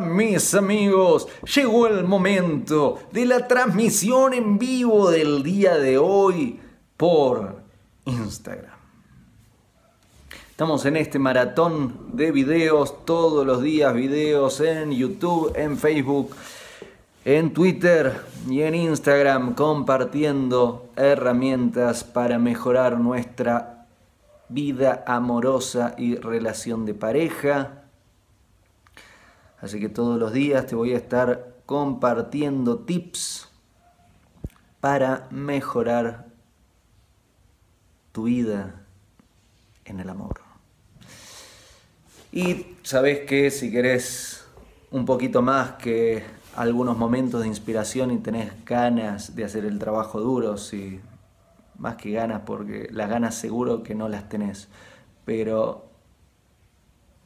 Mis amigos. Llegó el momento de la transmisión en vivo del día de hoy por Instagram. Estamos en este maratón de videos, todos los días videos en YouTube, en Facebook, en Twitter y en Instagram, compartiendo herramientas para mejorar nuestra vida amorosa y relación de pareja Así que todos los días te voy a estar compartiendo tips para mejorar tu vida en el amor. Y sabes que si querés un poquito más que algunos momentos de inspiración y tenés ganas de hacer el trabajo duro, si más que ganas, porque las ganas seguro que no las tenés, pero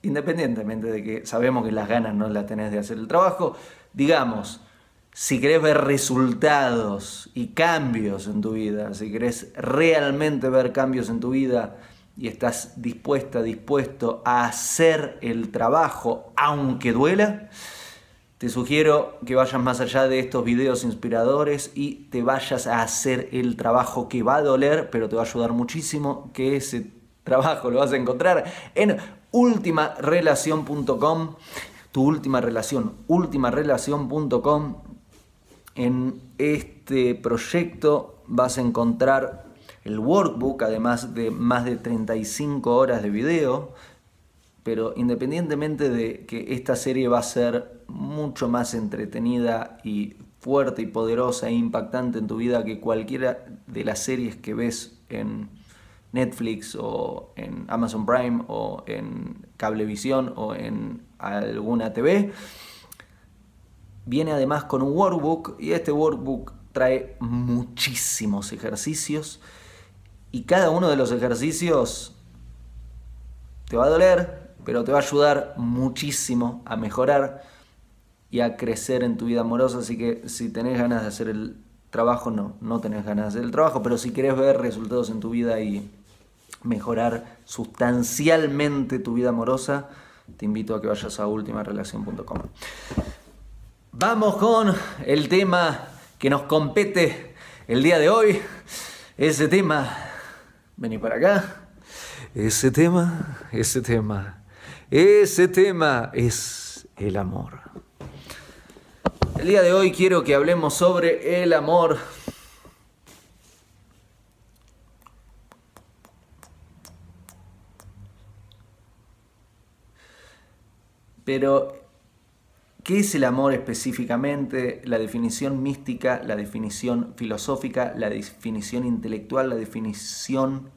independientemente de que sabemos que las ganas no las tenés de hacer el trabajo, digamos, si querés ver resultados y cambios en tu vida, si querés realmente ver cambios en tu vida y estás dispuesta, dispuesto a hacer el trabajo aunque duela, te sugiero que vayas más allá de estos videos inspiradores y te vayas a hacer el trabajo que va a doler, pero te va a ayudar muchísimo, que ese trabajo lo vas a encontrar en ultimarelación.com, tu última relación, ultimarelación.com. En este proyecto vas a encontrar el workbook, además de más de 35 horas de video, pero independientemente de que esta serie va a ser mucho más entretenida y fuerte y poderosa e impactante en tu vida que cualquiera de las series que ves en Netflix o en Amazon Prime o en Cablevisión o en alguna TV. Viene además con un workbook y este workbook trae muchísimos ejercicios y cada uno de los ejercicios te va a doler, pero te va a ayudar muchísimo a mejorar y a crecer en tu vida amorosa. Así que si tenés ganas de hacer el trabajo, no, no tenés ganas de hacer el trabajo, pero si querés ver resultados en tu vida y mejorar sustancialmente tu vida amorosa, te invito a que vayas a ultimarelación.com. Vamos con el tema que nos compete el día de hoy. Ese tema, vení para acá. Ese tema, ese tema, ese tema es el amor. El día de hoy quiero que hablemos sobre el amor Pero, ¿qué es el amor específicamente? La definición mística, la definición filosófica, la definición intelectual, la definición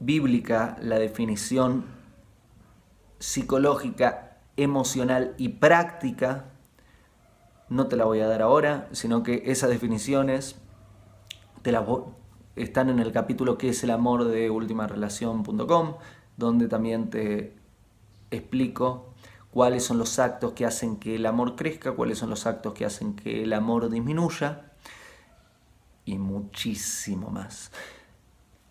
bíblica, la definición psicológica, emocional y práctica. No te la voy a dar ahora, sino que esas definiciones están en el capítulo que es el amor de ultimarelación.com, donde también te explico cuáles son los actos que hacen que el amor crezca, cuáles son los actos que hacen que el amor disminuya y muchísimo más.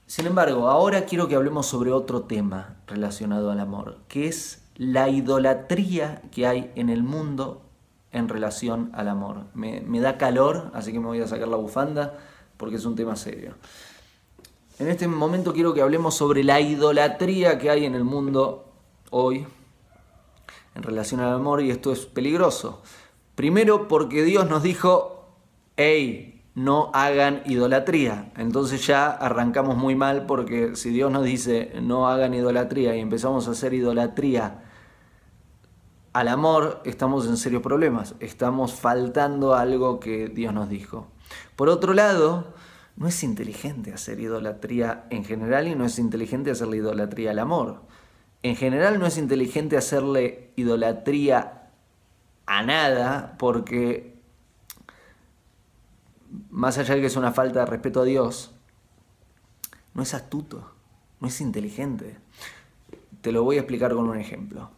Sin embargo, ahora quiero que hablemos sobre otro tema relacionado al amor, que es la idolatría que hay en el mundo en relación al amor. Me, da calor, así que me voy a sacar la bufanda porque es un tema serio. En este momento quiero que hablemos sobre la idolatría que hay en el mundo hoy en relación al amor y esto es peligroso. Primero porque Dios nos dijo, hey, no hagan idolatría. Entonces ya arrancamos muy mal porque si Dios nos dice no hagan idolatría y empezamos a hacer idolatría al amor, estamos en serios problemas. Estamos faltando algo que Dios nos dijo. Por otro lado, no es inteligente hacer idolatría en general y no es inteligente hacer la idolatría al amor en general no es inteligente hacerle idolatría a nada porque más allá de que es una falta de respeto a Dios, no es astuto, no es inteligente. Te lo voy a explicar con un ejemplo.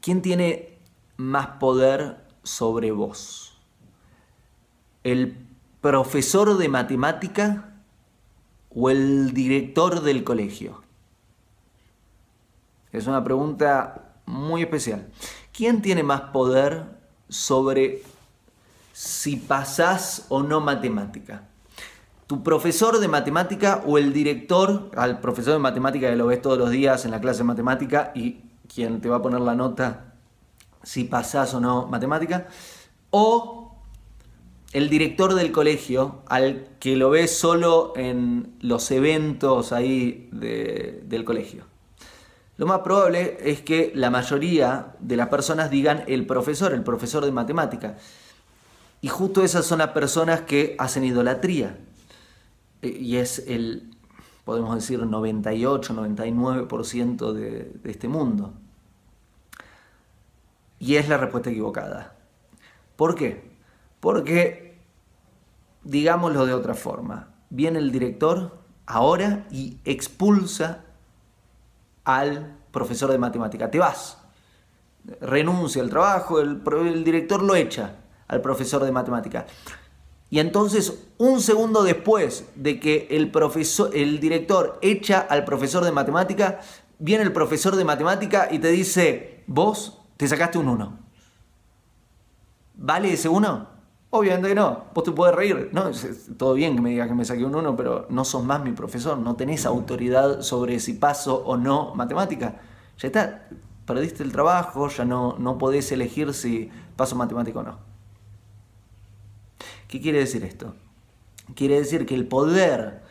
¿Quién tiene más poder sobre vos? ¿El profesor de matemática o el director del colegio? Es una pregunta muy especial. ¿Quién tiene más poder sobre si pasás o no matemática? ¿Tu profesor de matemática o el director, al profesor de matemática que lo ves todos los días en la clase de matemática y quien te va a poner la nota si pasás o no matemática? ¿O el director del colegio, al que lo ves solo en los eventos ahí del colegio. Lo más probable es que la mayoría de las personas digan el profesor, el profesor de matemática. Y justo esas son las personas que hacen idolatría. E, y es el, podemos decir, 98, 99% de, de este mundo. Y es la respuesta equivocada. ¿Por qué? Porque digámoslo de otra forma, viene el director ahora y expulsa al profesor de matemática. Te vas, renuncia al trabajo, el, director lo echa al profesor de matemática. Y entonces, un segundo después de que el, profesor, el director echa al profesor de matemática, viene el profesor de matemática y te dice, vos te sacaste un 1. ¿Vale ese 1? Obviamente que no, vos te puedes reír, no, todo bien que me digas que me saqué un 1, pero no sos más mi profesor, no tenés autoridad sobre si paso o no matemática. Ya está, perdiste el trabajo, ya no, no podés elegir si paso matemática o no. ¿Qué quiere decir esto? Quiere decir que el poder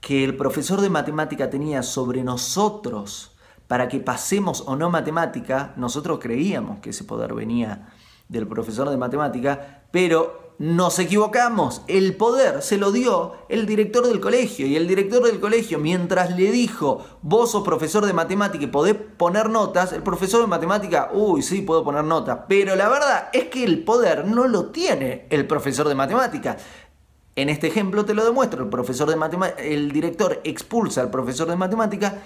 que el profesor de matemática tenía sobre nosotros para que pasemos o no matemática, nosotros creíamos que ese poder venía del profesor de matemática, pero nos equivocamos. El poder se lo dio el director del colegio. Y el director del colegio, mientras le dijo, vos sos profesor de matemática y podés poner notas, el profesor de matemática, uy, sí, puedo poner notas. Pero la verdad es que el poder no lo tiene el profesor de matemática. En este ejemplo te lo demuestro. El profesor de el director expulsa al profesor de matemática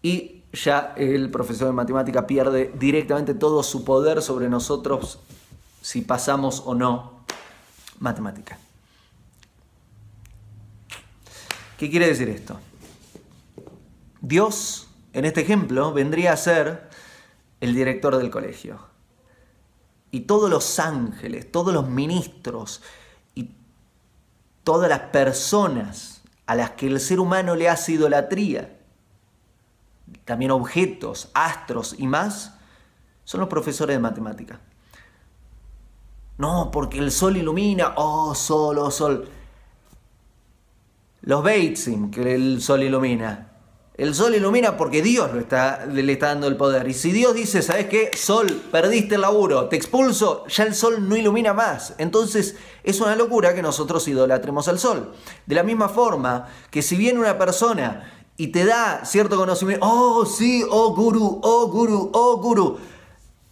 y ya el profesor de matemática pierde directamente todo su poder sobre nosotros si pasamos o no matemática. ¿Qué quiere decir esto? Dios, en este ejemplo, vendría a ser el director del colegio. Y todos los ángeles, todos los ministros y todas las personas a las que el ser humano le hace idolatría, también objetos, astros y más, son los profesores de matemática. No, porque el sol ilumina. Oh, sol, oh, sol. Los Batesing, que el sol ilumina. El sol ilumina porque Dios lo está, le está dando el poder. Y si Dios dice, ¿sabes qué? Sol, perdiste el laburo, te expulso, ya el sol no ilumina más. Entonces es una locura que nosotros idolatremos al sol. De la misma forma que si viene una persona y te da cierto conocimiento, oh sí, oh guru, oh guru, oh guru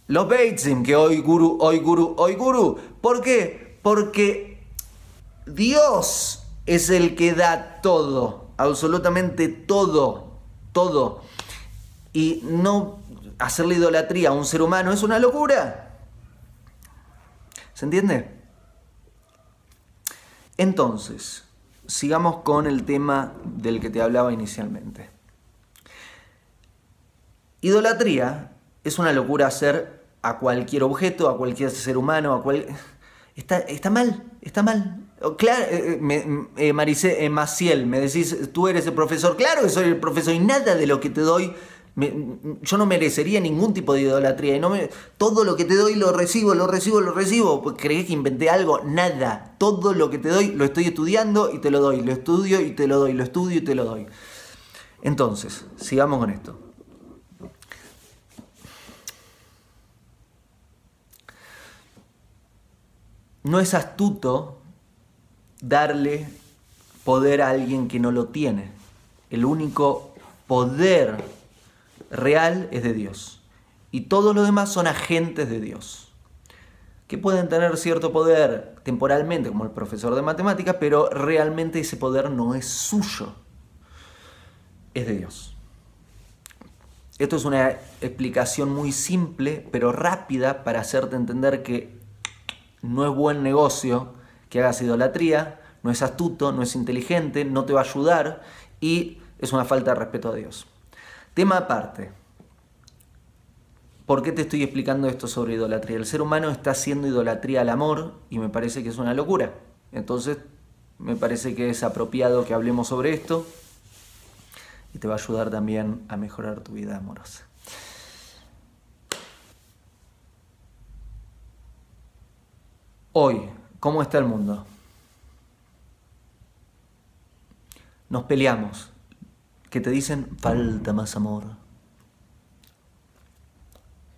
los Beitzim, que hoy guru, hoy guru, hoy guru. ¿Por qué? Porque Dios es el que da todo, absolutamente todo, todo. Y no hacerle idolatría a un ser humano es una locura. ¿Se entiende? Entonces, sigamos con el tema del que te hablaba inicialmente. Idolatría es una locura hacer a cualquier objeto, a cualquier ser humano, a cual... Está, está mal, está mal. Claro, eh, me, eh, eh, Maciel, me decís, tú eres el profesor. Claro que soy el profesor y nada de lo que te doy, yo no merecería ningún tipo de idolatría. Y no me, todo lo que te doy lo recibo, lo recibo, lo recibo. Pues, ¿Crees que inventé algo? Nada. Todo lo que te doy lo estoy estudiando y te lo doy. Lo estudio y te lo doy. Lo estudio y te lo doy. Entonces, sigamos con esto. No es astuto darle poder a alguien que no lo tiene. El único poder real es de Dios. Y todos los demás son agentes de Dios. Que pueden tener cierto poder temporalmente, como el profesor de matemáticas, pero realmente ese poder no es suyo. Es de Dios. Esto es una explicación muy simple, pero rápida para hacerte entender que no es buen negocio que hagas idolatría, no es astuto, no es inteligente, no te va a ayudar y es una falta de respeto a Dios. Tema aparte. ¿Por qué te estoy explicando esto sobre idolatría? El ser humano está haciendo idolatría al amor y me parece que es una locura. Entonces, me parece que es apropiado que hablemos sobre esto y te va a ayudar también a mejorar tu vida amorosa. Hoy, ¿cómo está el mundo? Nos peleamos, que te dicen falta más amor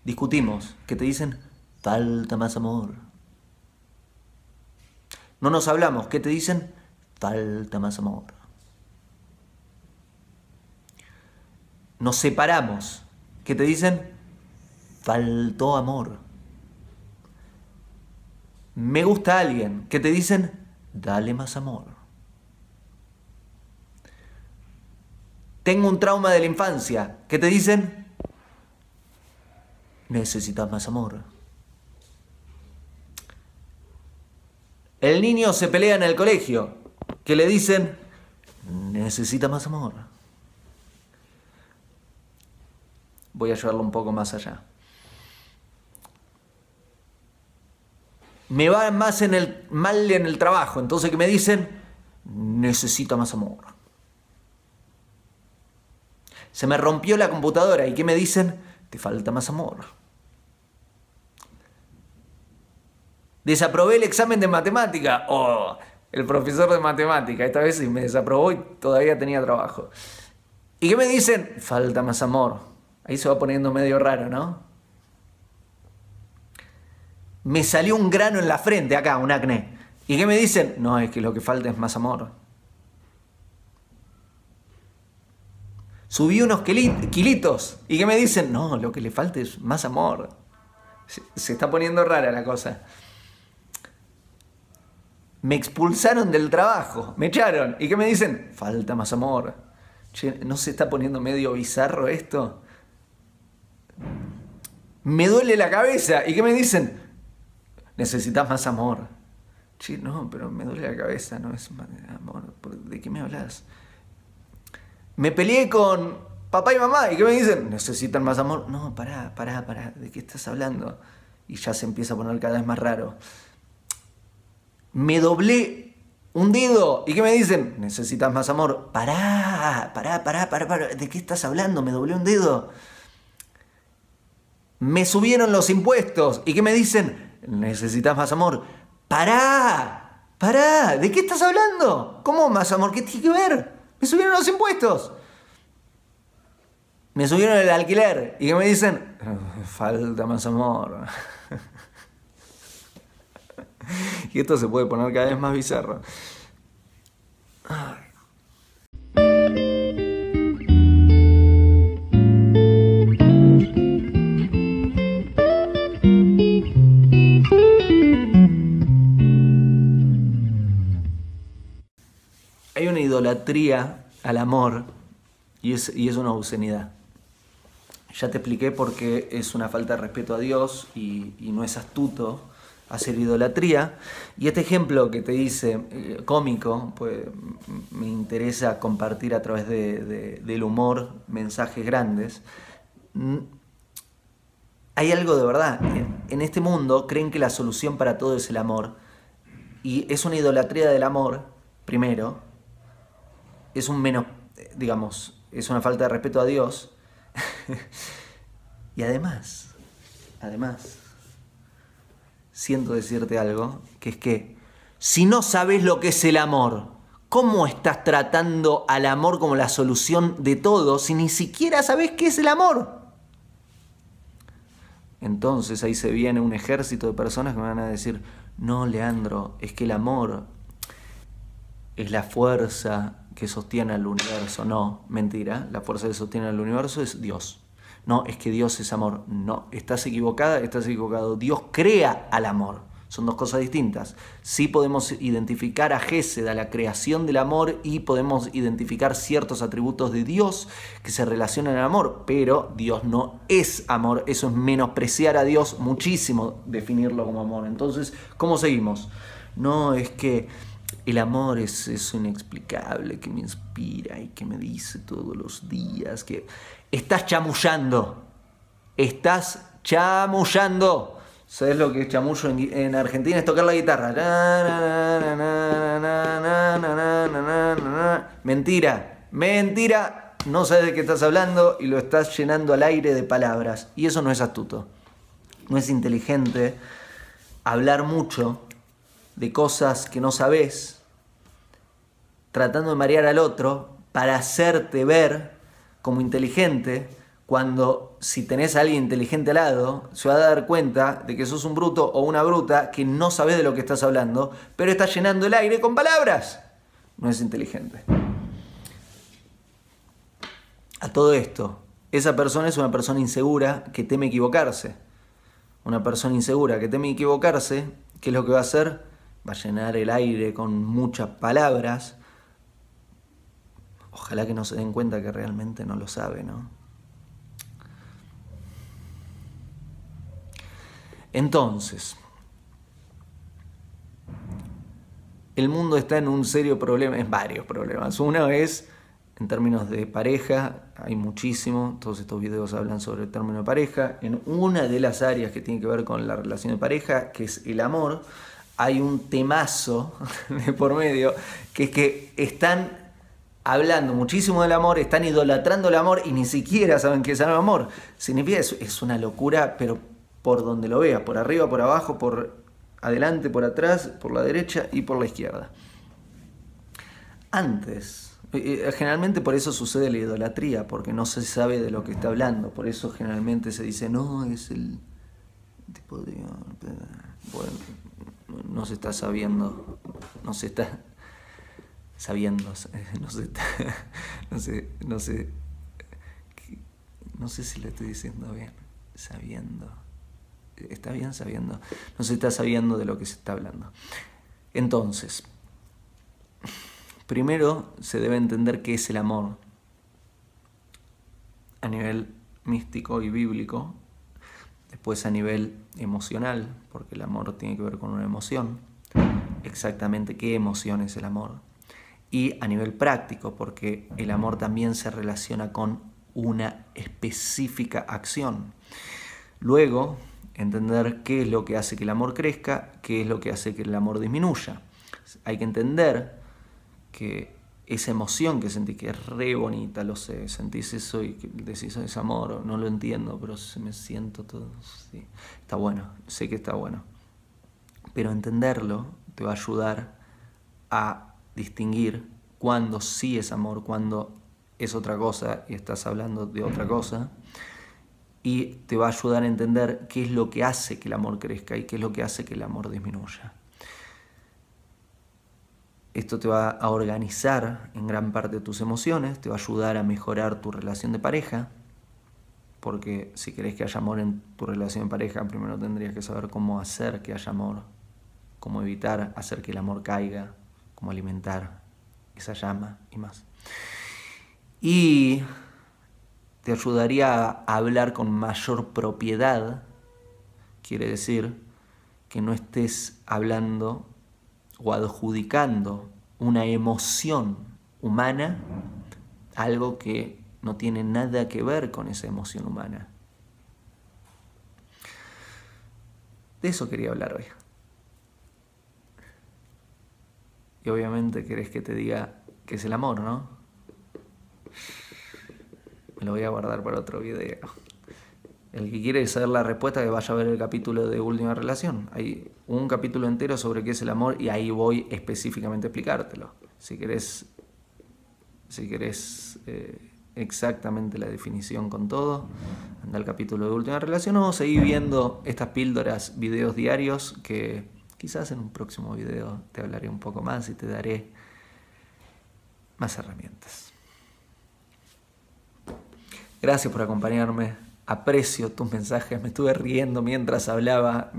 discutimos, que te dicen, falta más amor. No nos hablamos, que te dicen, falta más amor. Nos separamos, que te dicen, faltó amor. Me gusta alguien, que te dicen, dale más amor. Tengo un trauma de la infancia, que te dicen, necesitas más amor. El niño se pelea en el colegio, que le dicen, necesita más amor. Voy a llevarlo un poco más allá. Me va más en el, mal en el trabajo, entonces que me dicen, necesita más amor. Se me rompió la computadora y que me dicen, te falta más amor. Desaprobé el examen de matemática. Oh, el profesor de matemática. Esta vez me desaprobó y todavía tenía trabajo. ¿Y qué me dicen? Falta más amor. Ahí se va poniendo medio raro, ¿no? Me salió un grano en la frente acá, un acné. ¿Y qué me dicen? No, es que lo que falta es más amor. Subí unos kilitos. ¿Y qué me dicen? No, lo que le falta es más amor. Se está poniendo rara la cosa. Me expulsaron del trabajo, me echaron. ¿Y qué me dicen? Falta más amor. ¿no se está poniendo medio bizarro esto? Me duele la cabeza. ¿Y qué me dicen? Necesitas más amor. Che, no, pero me duele la cabeza, no es amor. ¿De qué me hablas? Me peleé con papá y mamá. ¿Y qué me dicen? Necesitan más amor. No, pará, pará, pará. ¿De qué estás hablando? Y ya se empieza a poner cada vez más raro. Me doblé un dedo. ¿Y qué me dicen? Necesitas más amor. Pará, pará, pará, pará, pará. ¿De qué estás hablando? Me doblé un dedo. Me subieron los impuestos. ¿Y qué me dicen? Necesitas más amor. Pará, pará. ¿De qué estás hablando? ¿Cómo más amor? ¿Qué tiene que ver? Me subieron los impuestos. Me subieron el alquiler. ¿Y qué me dicen? Falta más amor. y esto se puede poner cada vez más bizarro. Idolatría al amor y es, es una obscenidad. Ya te expliqué por qué es una falta de respeto a Dios y, no es astuto hacer idolatría. Y este ejemplo que te hice, eh, cómico, pues me interesa compartir a través del humor mensajes grandes. Hay algo de verdad. En este mundo creen que la solución para todo es el amor. Y es una idolatría del amor, primero, es un menos, digamos, es una falta de respeto a Dios. y además, además, siento decirte algo, que es que si no sabes lo que es el amor, ¿cómo estás tratando al amor como la solución de todo si ni siquiera sabes qué es el amor? Entonces ahí se viene un ejército de personas que me van a decir, no, Leandro, es que el amor es la fuerza que sostiene al universo. No, mentira, la fuerza que sostiene al universo es Dios. No, es que Dios es amor. No, estás equivocada, estás equivocado. Dios crea al amor. Son dos cosas distintas. Sí podemos identificar a Gesed, a la creación del amor, y podemos identificar ciertos atributos de Dios que se relacionan al amor, pero Dios no es amor. Eso es menospreciar a Dios muchísimo, definirlo como amor. Entonces, ¿cómo seguimos? No, es que el amor es eso inexplicable que me inspira y que me dice todos los días que estás chamullando, estás chamullando. ¿Sabes lo que es chamullo en, Argentina? Es tocar la guitarra. Mentira, mentira. No sabes de qué estás hablando y lo estás llenando al aire de palabras. Y eso no es astuto. No es inteligente hablar mucho de cosas que no sabes, tratando de marear al otro para hacerte ver como inteligente, cuando si tenés a alguien inteligente al lado, se va a dar cuenta de que sos un bruto o una bruta que no sabes de lo que estás hablando, pero estás llenando el aire con palabras. No es inteligente. A todo esto, esa persona es una persona insegura que teme equivocarse. Una persona insegura que teme equivocarse, ¿qué es lo que va a hacer? Va a llenar el aire con muchas palabras. Ojalá que no se den cuenta que realmente no lo sabe, ¿no? Entonces, el mundo está en un serio problema, en varios problemas. Uno es, en términos de pareja, hay muchísimo, todos estos videos hablan sobre el término de pareja. En una de las áreas que tiene que ver con la relación de pareja, que es el amor, hay un temazo de por medio, que es que están hablando muchísimo del amor, están idolatrando el amor y ni siquiera saben qué es el amor. Significa, es, es una locura, pero por donde lo veas, por arriba, por abajo, por adelante, por atrás, por la derecha y por la izquierda. Antes, eh, eh, generalmente por eso sucede la idolatría, porque no se sabe de lo que está hablando, por eso generalmente se dice, no, es el tipo de... Bueno, no se está sabiendo, no se está sabiendo, no se está, no sé, no sé, no sé si lo estoy diciendo bien, sabiendo está bien sabiendo, no se está sabiendo de lo que se está hablando. Entonces, primero se debe entender qué es el amor a nivel místico y bíblico, después a nivel emocional, porque el amor tiene que ver con una emoción, exactamente qué emoción es el amor, y a nivel práctico, porque el amor también se relaciona con una específica acción. Luego, entender qué es lo que hace que el amor crezca, qué es lo que hace que el amor disminuya. Hay que entender que esa emoción que sentí, que es re bonita, lo sé, sentís eso y decís, es amor, no lo entiendo, pero me siento todo, sí. está bueno, sé que está bueno. Pero entenderlo te va a ayudar a distinguir cuándo sí es amor, cuándo es otra cosa y estás hablando de otra cosa y te va a ayudar a entender qué es lo que hace que el amor crezca y qué es lo que hace que el amor disminuya. Esto te va a organizar en gran parte tus emociones, te va a ayudar a mejorar tu relación de pareja, porque si querés que haya amor en tu relación de pareja, primero tendrías que saber cómo hacer que haya amor, cómo evitar hacer que el amor caiga, cómo alimentar esa llama y más. Y te ayudaría a hablar con mayor propiedad, quiere decir que no estés hablando o adjudicando una emoción humana algo que no tiene nada que ver con esa emoción humana. De eso quería hablar hoy. Y obviamente querés que te diga que es el amor, ¿no? lo voy a guardar para otro video. El que quiere saber la respuesta, que vaya a ver el capítulo de Última Relación. Hay un capítulo entero sobre qué es el amor y ahí voy específicamente a explicártelo. Si querés, si querés eh, exactamente la definición con todo, anda al capítulo de Última Relación o seguir viendo estas píldoras, videos diarios que quizás en un próximo video te hablaré un poco más y te daré más herramientas. Gracias por acompañarme. Aprecio tus mensajes. Me estuve riendo mientras hablaba.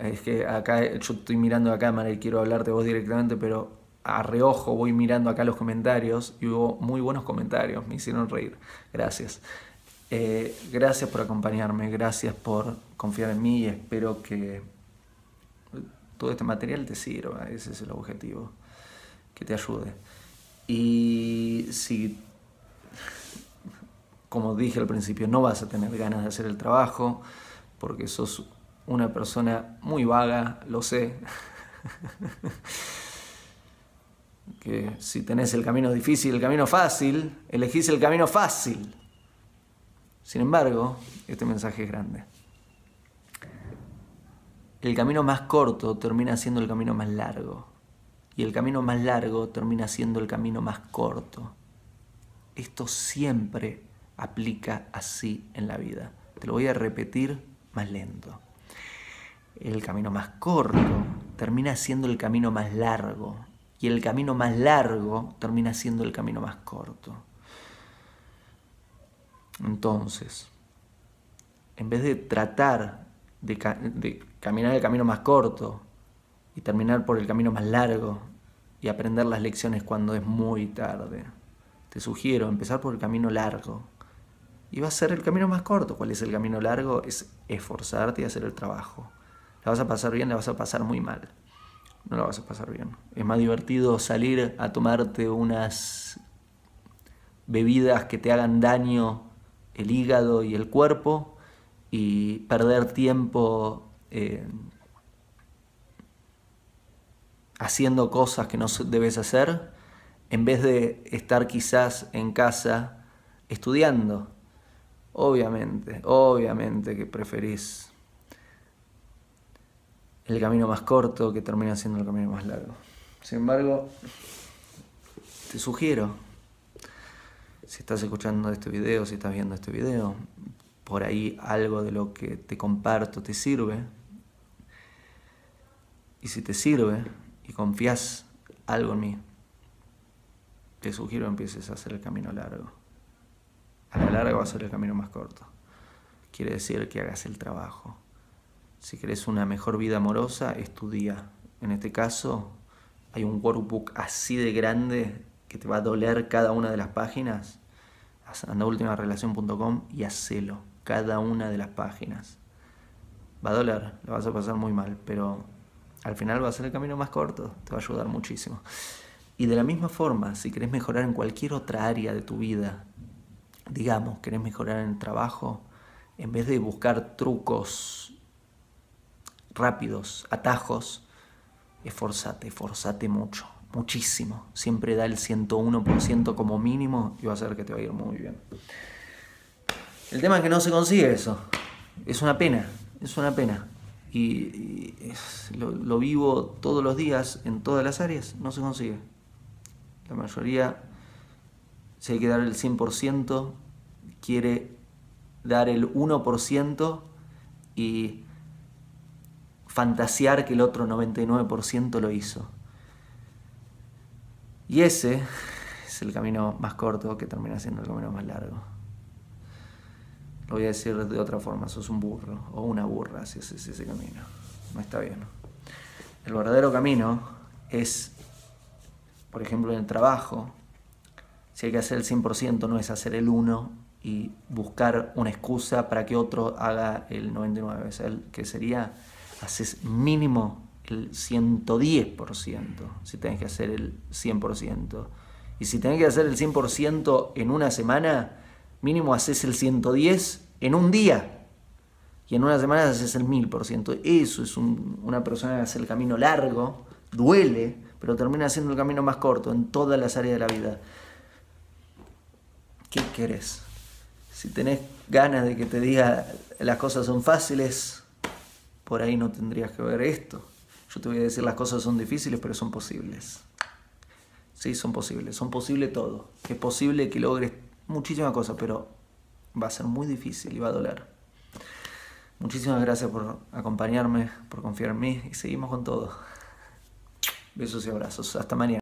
Es que acá yo estoy mirando la cámara y quiero hablarte vos directamente, pero a reojo voy mirando acá los comentarios y hubo muy buenos comentarios. Me hicieron reír. Gracias. Eh, gracias por acompañarme. Gracias por confiar en mí y espero que todo este material te sirva. Ese es el objetivo. Que te ayude. Y si como dije al principio, no vas a tener ganas de hacer el trabajo, porque sos una persona muy vaga, lo sé. que si tenés el camino difícil, el camino fácil, elegís el camino fácil. Sin embargo, este mensaje es grande. El camino más corto termina siendo el camino más largo. Y el camino más largo termina siendo el camino más corto. Esto siempre aplica así en la vida. Te lo voy a repetir más lento. El camino más corto termina siendo el camino más largo y el camino más largo termina siendo el camino más corto. Entonces, en vez de tratar de, caminar el camino más corto y terminar por el camino más largo y aprender las lecciones cuando es muy tarde, te sugiero empezar por el camino largo. Y va a ser el camino más corto. ¿Cuál es el camino largo? Es esforzarte y hacer el trabajo. La vas a pasar bien, la vas a pasar muy mal no lo vas a pasar bien. Es más divertido salir a tomarte unas bebidas que te hagan daño el hígado y el cuerpo y perder tiempo eh, haciendo cosas que no debes hacer en vez de estar quizás en casa estudiando. Obviamente, obviamente que preferís el camino más corto que termina siendo el camino más largo. Sin embargo, te sugiero, si estás escuchando este video, si estás viendo este video, por ahí algo de lo que te comparto te sirve. Y si te sirve y confías algo en mí, te sugiero empieces a hacer el camino largo. A la larga va a ser el camino más corto. Quiere decir que hagas el trabajo si querés una mejor vida amorosa, estudia. En este caso, hay un workbook así de grande que te va a doler cada una de las páginas. Anda y hacelo, cada una de las páginas. Va a doler, lo vas a pasar muy mal, pero al final va a ser el camino más corto, te va a ayudar muchísimo. Y de la misma forma, si querés mejorar en cualquier otra área de tu vida, digamos, querés mejorar en el trabajo, en vez de buscar trucos rápidos, atajos, esforzate, esforzate mucho, muchísimo. Siempre da el 101% como mínimo y va a ser que te va a ir muy bien. El tema es que no se consigue eso. Es una pena, es una pena. Y, lo, lo, vivo todos los días en todas las áreas, no se consigue. La mayoría, si hay que dar el 100%, quiere dar el 1% y fantasear que el otro 99% lo hizo. Y ese es el camino más corto que termina siendo el camino más largo. Lo voy a decir de otra forma, sos un burro o una burra si haces ese camino. No está bien. El verdadero camino es, por ejemplo, en el trabajo, si hay que hacer el 100% no es hacer el 1 y buscar una excusa para que otro haga el 99%, que sería haces mínimo el 110%, si tenés que hacer el 100%. Y si tenés que hacer el 100% en una semana, mínimo haces el 110 en un día. Y en una semana haces el 1000%. Eso es una persona que hace el camino largo, duele, pero termina haciendo el camino más corto en todas las áreas de la vida. ¿Qué querés? Si tenés ganas de que te diga las cosas son fáciles, por ahí no tendrías que ver esto. Yo te voy a decir, las cosas son difíciles, pero son posibles. Sí, son posibles, son posible todo. Es posible que logres muchísimas cosas, pero va a ser muy difícil y va a doler. Muchísimas gracias por acompañarme, por confiar en mí y seguimos con todo. Besos y abrazos. Hasta mañana.